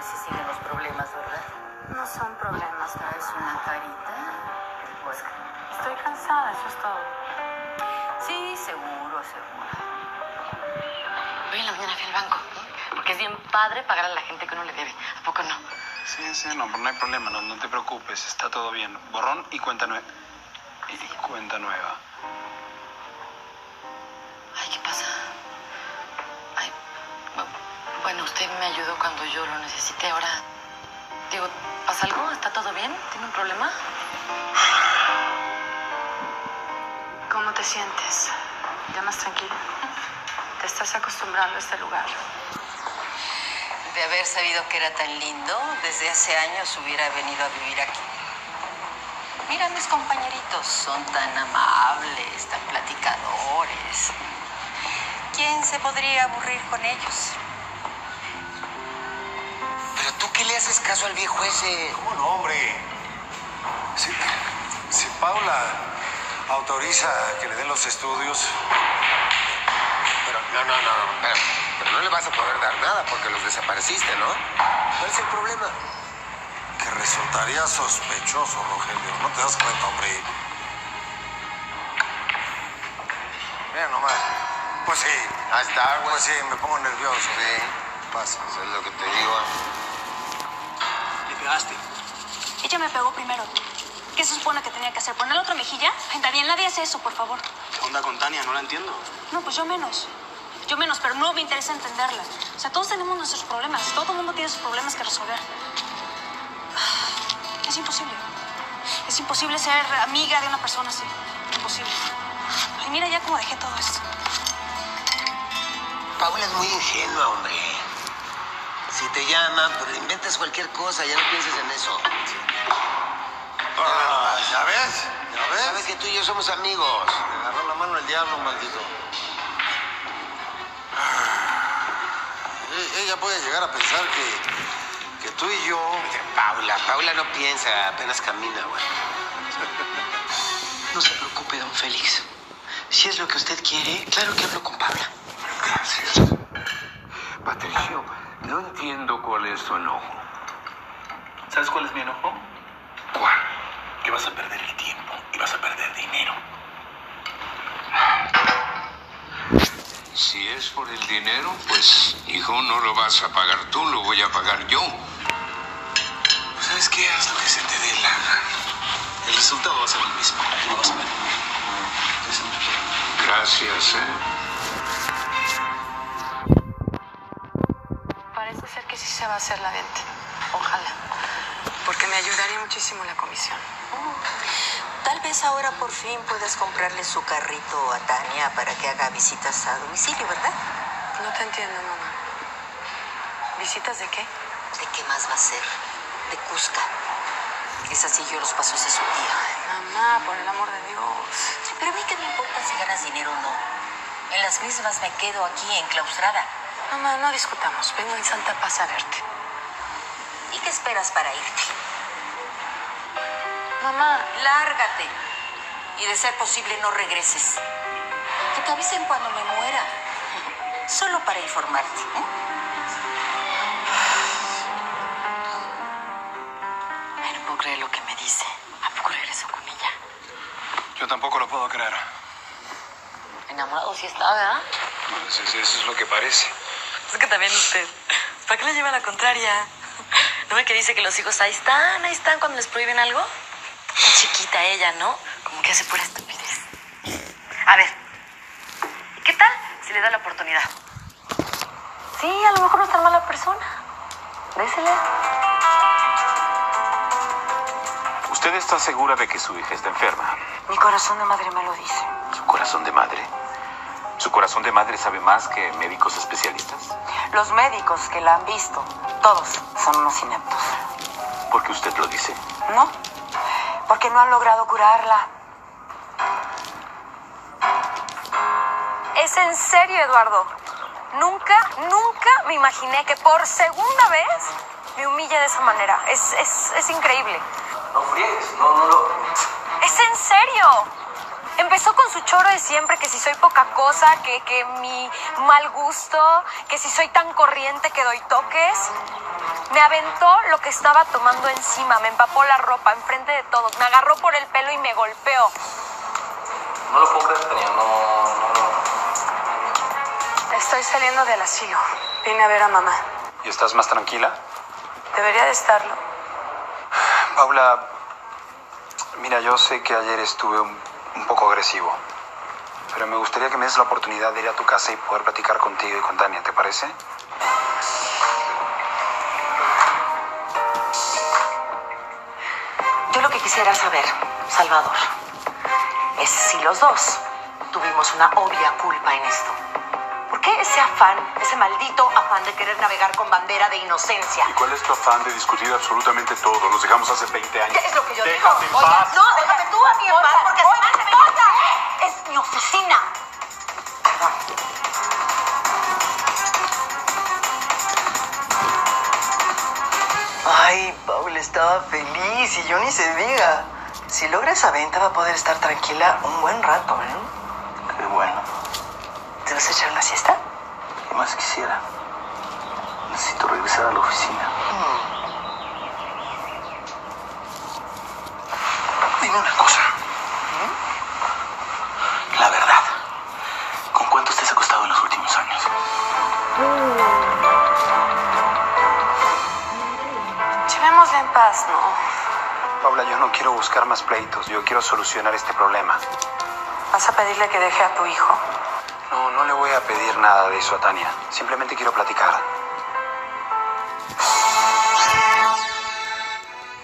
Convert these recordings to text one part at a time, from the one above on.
Si siguen los problemas, ¿verdad? No son problemas, ¿No es una carita? Pues, Estoy cansada, eso es todo. sí, seguro, seguro. Hoy en la mañana fui al banco, porque es bien padre pagar a la gente que uno le debe. ¿A poco no? Sí, sí, no, no hay problema, no, no te preocupes, está todo bien. Borrón y cuenta nueva. Y cuenta nueva. Me ayudó cuando yo lo necesité. Ahora, digo, ¿pasa algo? ¿Está todo bien? ¿Tiene un problema? ¿Cómo te sientes? ¿Ya más tranquila? ¿Te estás acostumbrando a este lugar? De haber sabido que era tan lindo, desde hace años hubiera venido a vivir aquí. Mira, mis compañeritos son tan amables, tan platicadores. ¿Quién se podría aburrir con ellos? Caso al viejo ese. ¿Cómo no, hombre? Si, si Paula autoriza que le den los estudios, Pero no, no, no, pero, pero no le vas a poder dar nada porque los desapareciste, ¿no? ¿Cuál es el problema? que resultaría sospechoso, Rogelio. ¿No te das cuenta, hombre? Mira nomás. Pues sí. Ahí está, güey. Pues sí, me pongo nervioso. Sí, Pasa. eso es lo que te digo. Pegaste. Ella me pegó primero. ¿Qué se supone que tenía que hacer? ¿Poner la otra mejilla? Ay, Daniel, nadie hace eso, por favor. ¿Qué onda con Tania? No la entiendo. No, pues yo menos. Yo menos, pero no me interesa entenderla. O sea, todos tenemos nuestros problemas. Todo el mundo tiene sus problemas que resolver. Es imposible. Es imposible ser amiga de una persona así. Imposible. Ay, mira ya cómo dejé todo esto. Paula es muy ingenua, hombre. Si te llama, pero inventas cualquier cosa, ya no pienses en eso. Ah, ¿Ya ves? ¿Ya ves? Sabes que tú y yo somos amigos. Me agarró la mano el diablo, maldito. Ah, e- Ella puede llegar a pensar que, que tú y yo... Paula, Paula no piensa, apenas camina, güey. No se preocupe, don Félix. Si es lo que usted quiere, claro que hablo con Paula. Gracias. Patricio, no entiendo cuál es tu enojo. ¿Sabes cuál es mi enojo? ¿Cuál? Que vas a perder el tiempo y vas a perder dinero. Si es por el dinero, pues, hijo, no lo vas a pagar tú, lo voy a pagar yo. ¿Sabes qué? Haz lo que se te dé la gana. El resultado va a ser el mismo. Lo vas a ver. Gracias, ¿eh? Va a hacer la venta. Ojalá. Porque me ayudaría muchísimo la comisión. Tal vez ahora por fin puedas comprarle su carrito a Tania para que haga visitas a domicilio, ¿verdad? No te entiendo, mamá. ¿Visitas de qué? ¿De qué más va a ser? De Cusca. Esa siguió los pasos de su tía. Mamá, por el amor de Dios. Sí, pero a mí qué me importa si ganas dinero o no. En las mismas me quedo aquí enclaustrada. Mamá, no discutamos. Vengo en Santa Paz a verte. ¿Y qué esperas para irte? Mamá, Lárgate. Y de ser posible no regreses. Que te avisen cuando me muera. Solo para informarte. ¿eh? Ay, no puedo creer lo que me dice. ¿A poco regreso con ella? Yo tampoco lo puedo creer. Enamorado sí está, ¿verdad? Eso es lo que parece. Es que también usted. ¿Para qué le lleva la contraria? ¿No ve que dice que los hijos ahí están, ahí están cuando les prohíben algo? Está chiquita ella, ¿no? Como que hace pura estupidez. A ver, ¿y qué tal si le da la oportunidad? Sí, a lo mejor no es tan mala persona. Désele. ¿Usted está segura de que su hija está enferma? mi corazón de madre me lo dice. ¿Su corazón de madre? ¿Su corazón de madre sabe más que médicos especialistas? Los médicos que la han visto, todos son unos ineptos. ¿Por qué usted lo dice? ¿No? Porque no han logrado curarla. Es en serio, Eduardo. Nunca, nunca me imaginé que por segunda vez me humille de esa manera. Es, es, es increíble. No friegues, no, no lo. Es en serio. Empezó con su choro de siempre, que si soy poca cosa, que, que mi mal gusto, que si soy tan corriente que doy toques. Me aventó lo que estaba tomando encima, me empapó la ropa enfrente de todos, me agarró por el pelo y me golpeó. No lo puedo creer, Tania, no, no, no. Estoy saliendo del asilo. Vine a ver a mamá. ¿Y estás más tranquila? Debería de estarlo. Paula, mira, yo sé que ayer estuve un, un poco agresivo, pero me gustaría que me des la oportunidad de ir a tu casa y poder platicar contigo y con Tania, ¿te parece? Yo lo que quisiera saber, Salvador, es si los dos tuvimos una obvia culpa en esto. ¿Por qué ese afán, ese maldito afán de querer navegar con bandera de inocencia? ¿Y cuál es tu afán de discutir absolutamente todo? Nos dejamos hace 20 años. ¿Qué es lo que yo digo? Déjame Oiga, no, déjame tú a mí en paz, Es mi oficina. Perdón. Ay, Paula estaba feliz y yo ni se diga. Si logra esa venta va a poder estar tranquila un buen rato, ¿eh? Qué bueno. ¿Te vas a echar una siesta? ¿Qué más quisiera? Necesito regresar a la oficina. Dime una paz, ¿no? Paula, yo no quiero buscar más pleitos, yo quiero solucionar este problema. Vas a pedirle que deje a tu hijo. No, no le voy a pedir nada de eso a Tania, simplemente quiero platicar.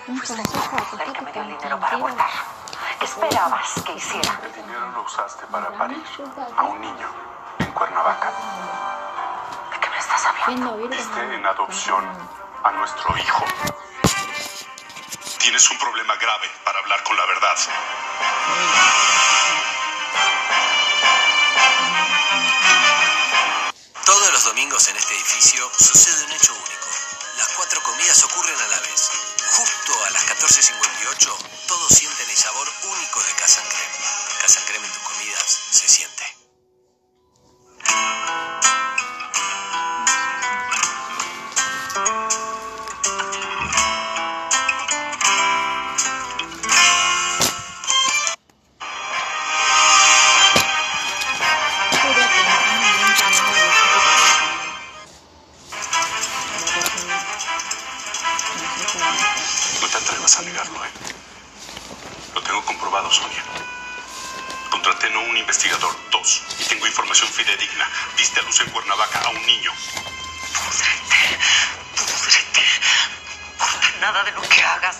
Fuiste tú el que me dio el dinero para abortar. ¿Qué esperabas que hiciera? El dinero lo usaste para parir a un niño en Cuernavaca. ¿De qué me estás hablando? Diste en adopción a nuestro hijo. Tienes un problema grave para hablar con la verdad. Todos los domingos en este edificio sucede un hecho único. Las cuatro comidas ocurren a la vez. Justo a las 14.58, todos sienten el sabor único de Casa Creme. Casa Creme en tus comidas se siente. Negarlo, ¿eh? Lo tengo comprobado, Sonia. Contraté no un investigador, dos. Y tengo información fidedigna. Diste a luz en Cuernavaca a un niño. Púdrete, púdrete. Por nada de lo que hagas.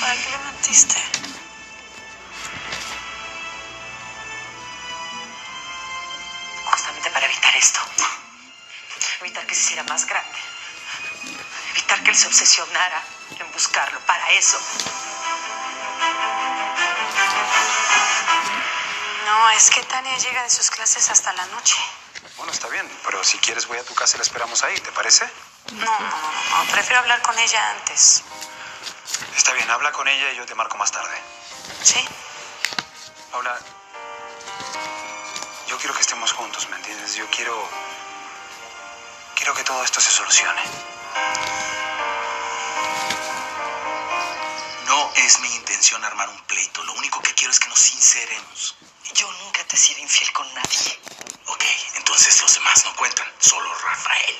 ¿Para qué le mentiste? Justamente para evitar esto. Evitar que se hiciera más grande. Evitar que él se obsesionara en buscarlo. Para eso. No, es que Tania llega de sus clases hasta la noche. Bueno, está bien, pero si quieres voy a tu casa y la esperamos ahí, ¿te parece? No, no, no, no, prefiero hablar con ella antes. Está bien, habla con ella y yo te marco más tarde. ¿Sí? Paula, yo quiero que estemos juntos, ¿me entiendes? Yo quiero... Quiero que todo esto se solucione. Es mi intención armar un pleito. Lo único que quiero es que nos sinceremos. Yo nunca te he sido infiel con nadie. Ok, entonces los demás no cuentan. Solo Rafael.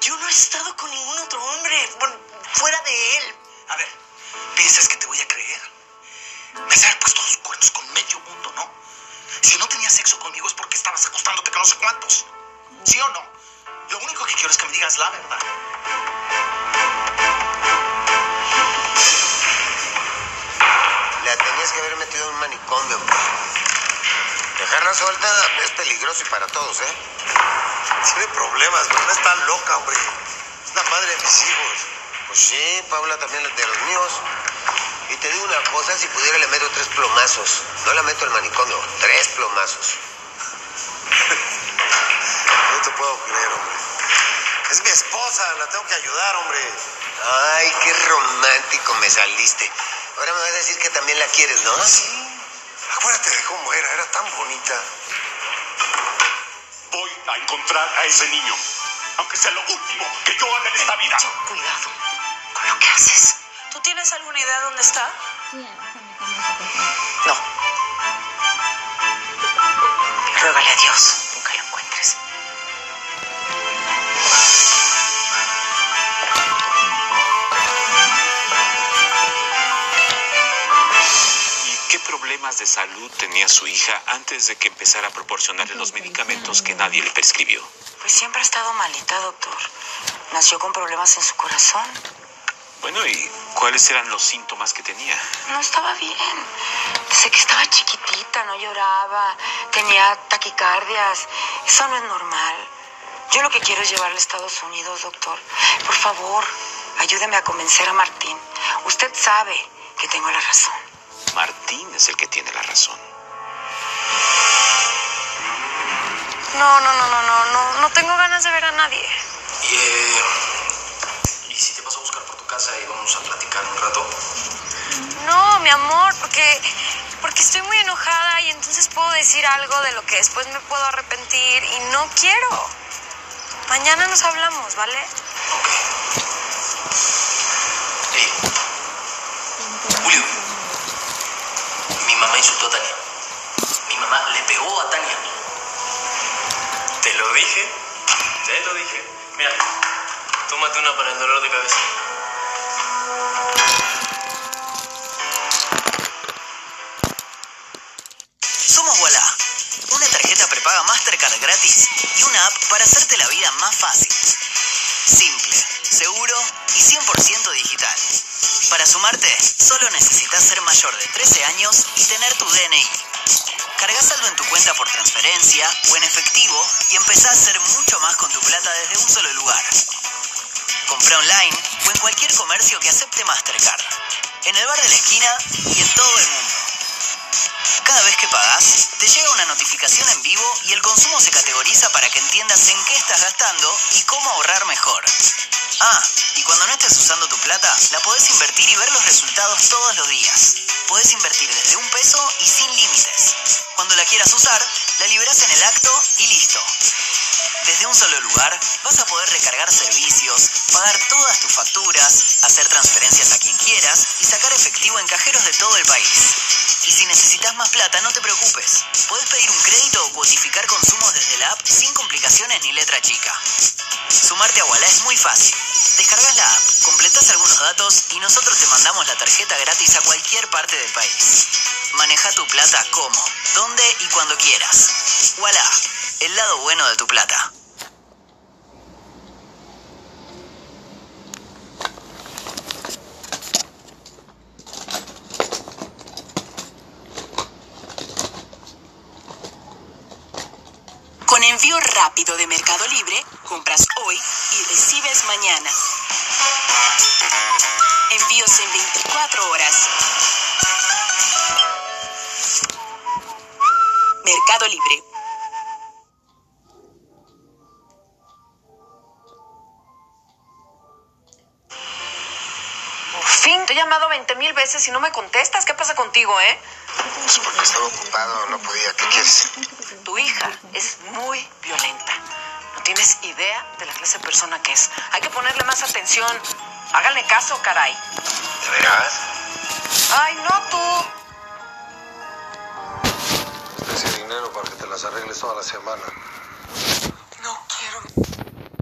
Yo no he estado con ningún otro hombre bueno, fuera de él. A ver, ¿piensas que te voy a creer? Me has puesto los cuernos con medio mundo, ¿no? Si no tenías sexo conmigo es porque estabas acostándote con no sé cuántos. ¿Sí o no? Lo único que quiero es que me digas la verdad. Tenías que haber metido en un manicomio. Dejarla suelta es peligroso y para todos, ¿eh? Tiene problemas, pero no está loca, hombre. Es la madre de mis hijos. Pues sí, Paula también es de los míos. Y te digo una cosa, si pudiera le meto tres plomazos. No la meto al manicomio, tres plomazos. No te puedo creer, hombre. Es mi esposa, la tengo que ayudar, hombre. Ay, qué romántico me saliste. Ahora me vas a decir que también la quieres, ¿no? Sí. Acuérdate de cómo era, era tan bonita. Voy a encontrar a ese niño, aunque sea lo último que yo haga en esta vida. Cuidado con lo que haces. ¿Tú tienes alguna idea de dónde está? No. Ruégale a Dios, problemas de salud tenía su hija antes de que empezara a proporcionarle los medicamentos que nadie le prescribió? Pues siempre ha estado malita, doctor. Nació con problemas en su corazón. Bueno, ¿y cuáles eran los síntomas que tenía? No estaba bien. Desde que estaba chiquitita, no lloraba, tenía taquicardias. Eso no es normal. Yo lo que quiero es llevarla a Estados Unidos, doctor. Por favor, ayúdeme a convencer a Martín. Usted sabe que tengo la razón. Martín es el que tiene la razón. No, no, no, no, no, no, no tengo ganas de ver a nadie. Y, eh, ¿Y si te paso a buscar por tu casa y vamos a platicar un rato? No, mi amor, porque porque estoy muy enojada y entonces puedo decir algo de lo que después me puedo arrepentir y no quiero. Mañana nos hablamos, ¿vale? Julio, mi mamá insultó a Tania. Mi mamá le pegó a Tania. Te lo dije, te lo dije. Mira, tómate una para el dolor de cabeza. Somos Walla, una tarjeta prepaga Mastercard gratis y una app para hacerte la vida más fácil. Simple, seguro y 100% digital. Para sumarte, solo necesitas ser mayor de 13 años y tener tu DNI. Carga saldo en tu cuenta por transferencia o en efectivo y empezá a hacer mucho más con tu plata desde un solo lugar. Compra online o en cualquier comercio que acepte Mastercard. En el bar de la esquina y en todo el mundo. Cada vez que pagas, te llega una notificación en vivo y el consumo se categoriza para que entiendas en qué estás gastando y cómo ahorrar mejor. Ah, y cuando no estés usando tu plata, la podés invertir y ver los resultados todos los días. Podés invertir desde un peso y sin límites. Cuando la quieras usar, la liberás en el acto y listo. Desde un solo lugar vas a poder recargar servicios, pagar todas tus facturas, hacer transferencias a quien quieras y sacar efectivo en cajeros de todo el país. Y si necesitas más plata, no te preocupes. Podés pedir un crédito o cuotificar consumos desde la app sin complicaciones ni letra chica. Sumarte a Walla es muy fácil. Descargas la app, completas algunos datos y nosotros te mandamos la tarjeta gratis a cualquier parte del país. Maneja tu plata como, donde y cuando quieras. Walla, el lado bueno de tu plata. Envío rápido de Mercado Libre, compras hoy y recibes mañana. Envíos en 24 horas. Mercado Libre. Por fin, te he llamado 20 mil veces y no me contestas. ¿Qué pasa contigo, eh? Es porque estaba ocupado, no podía. ¿Qué quieres? Tu hija es muy violenta. No tienes idea de la clase de persona que es. Hay que ponerle más atención. Háganle caso, caray. ¿De veras? Ay, no tú. Ese dinero para que te las arregles toda la semana.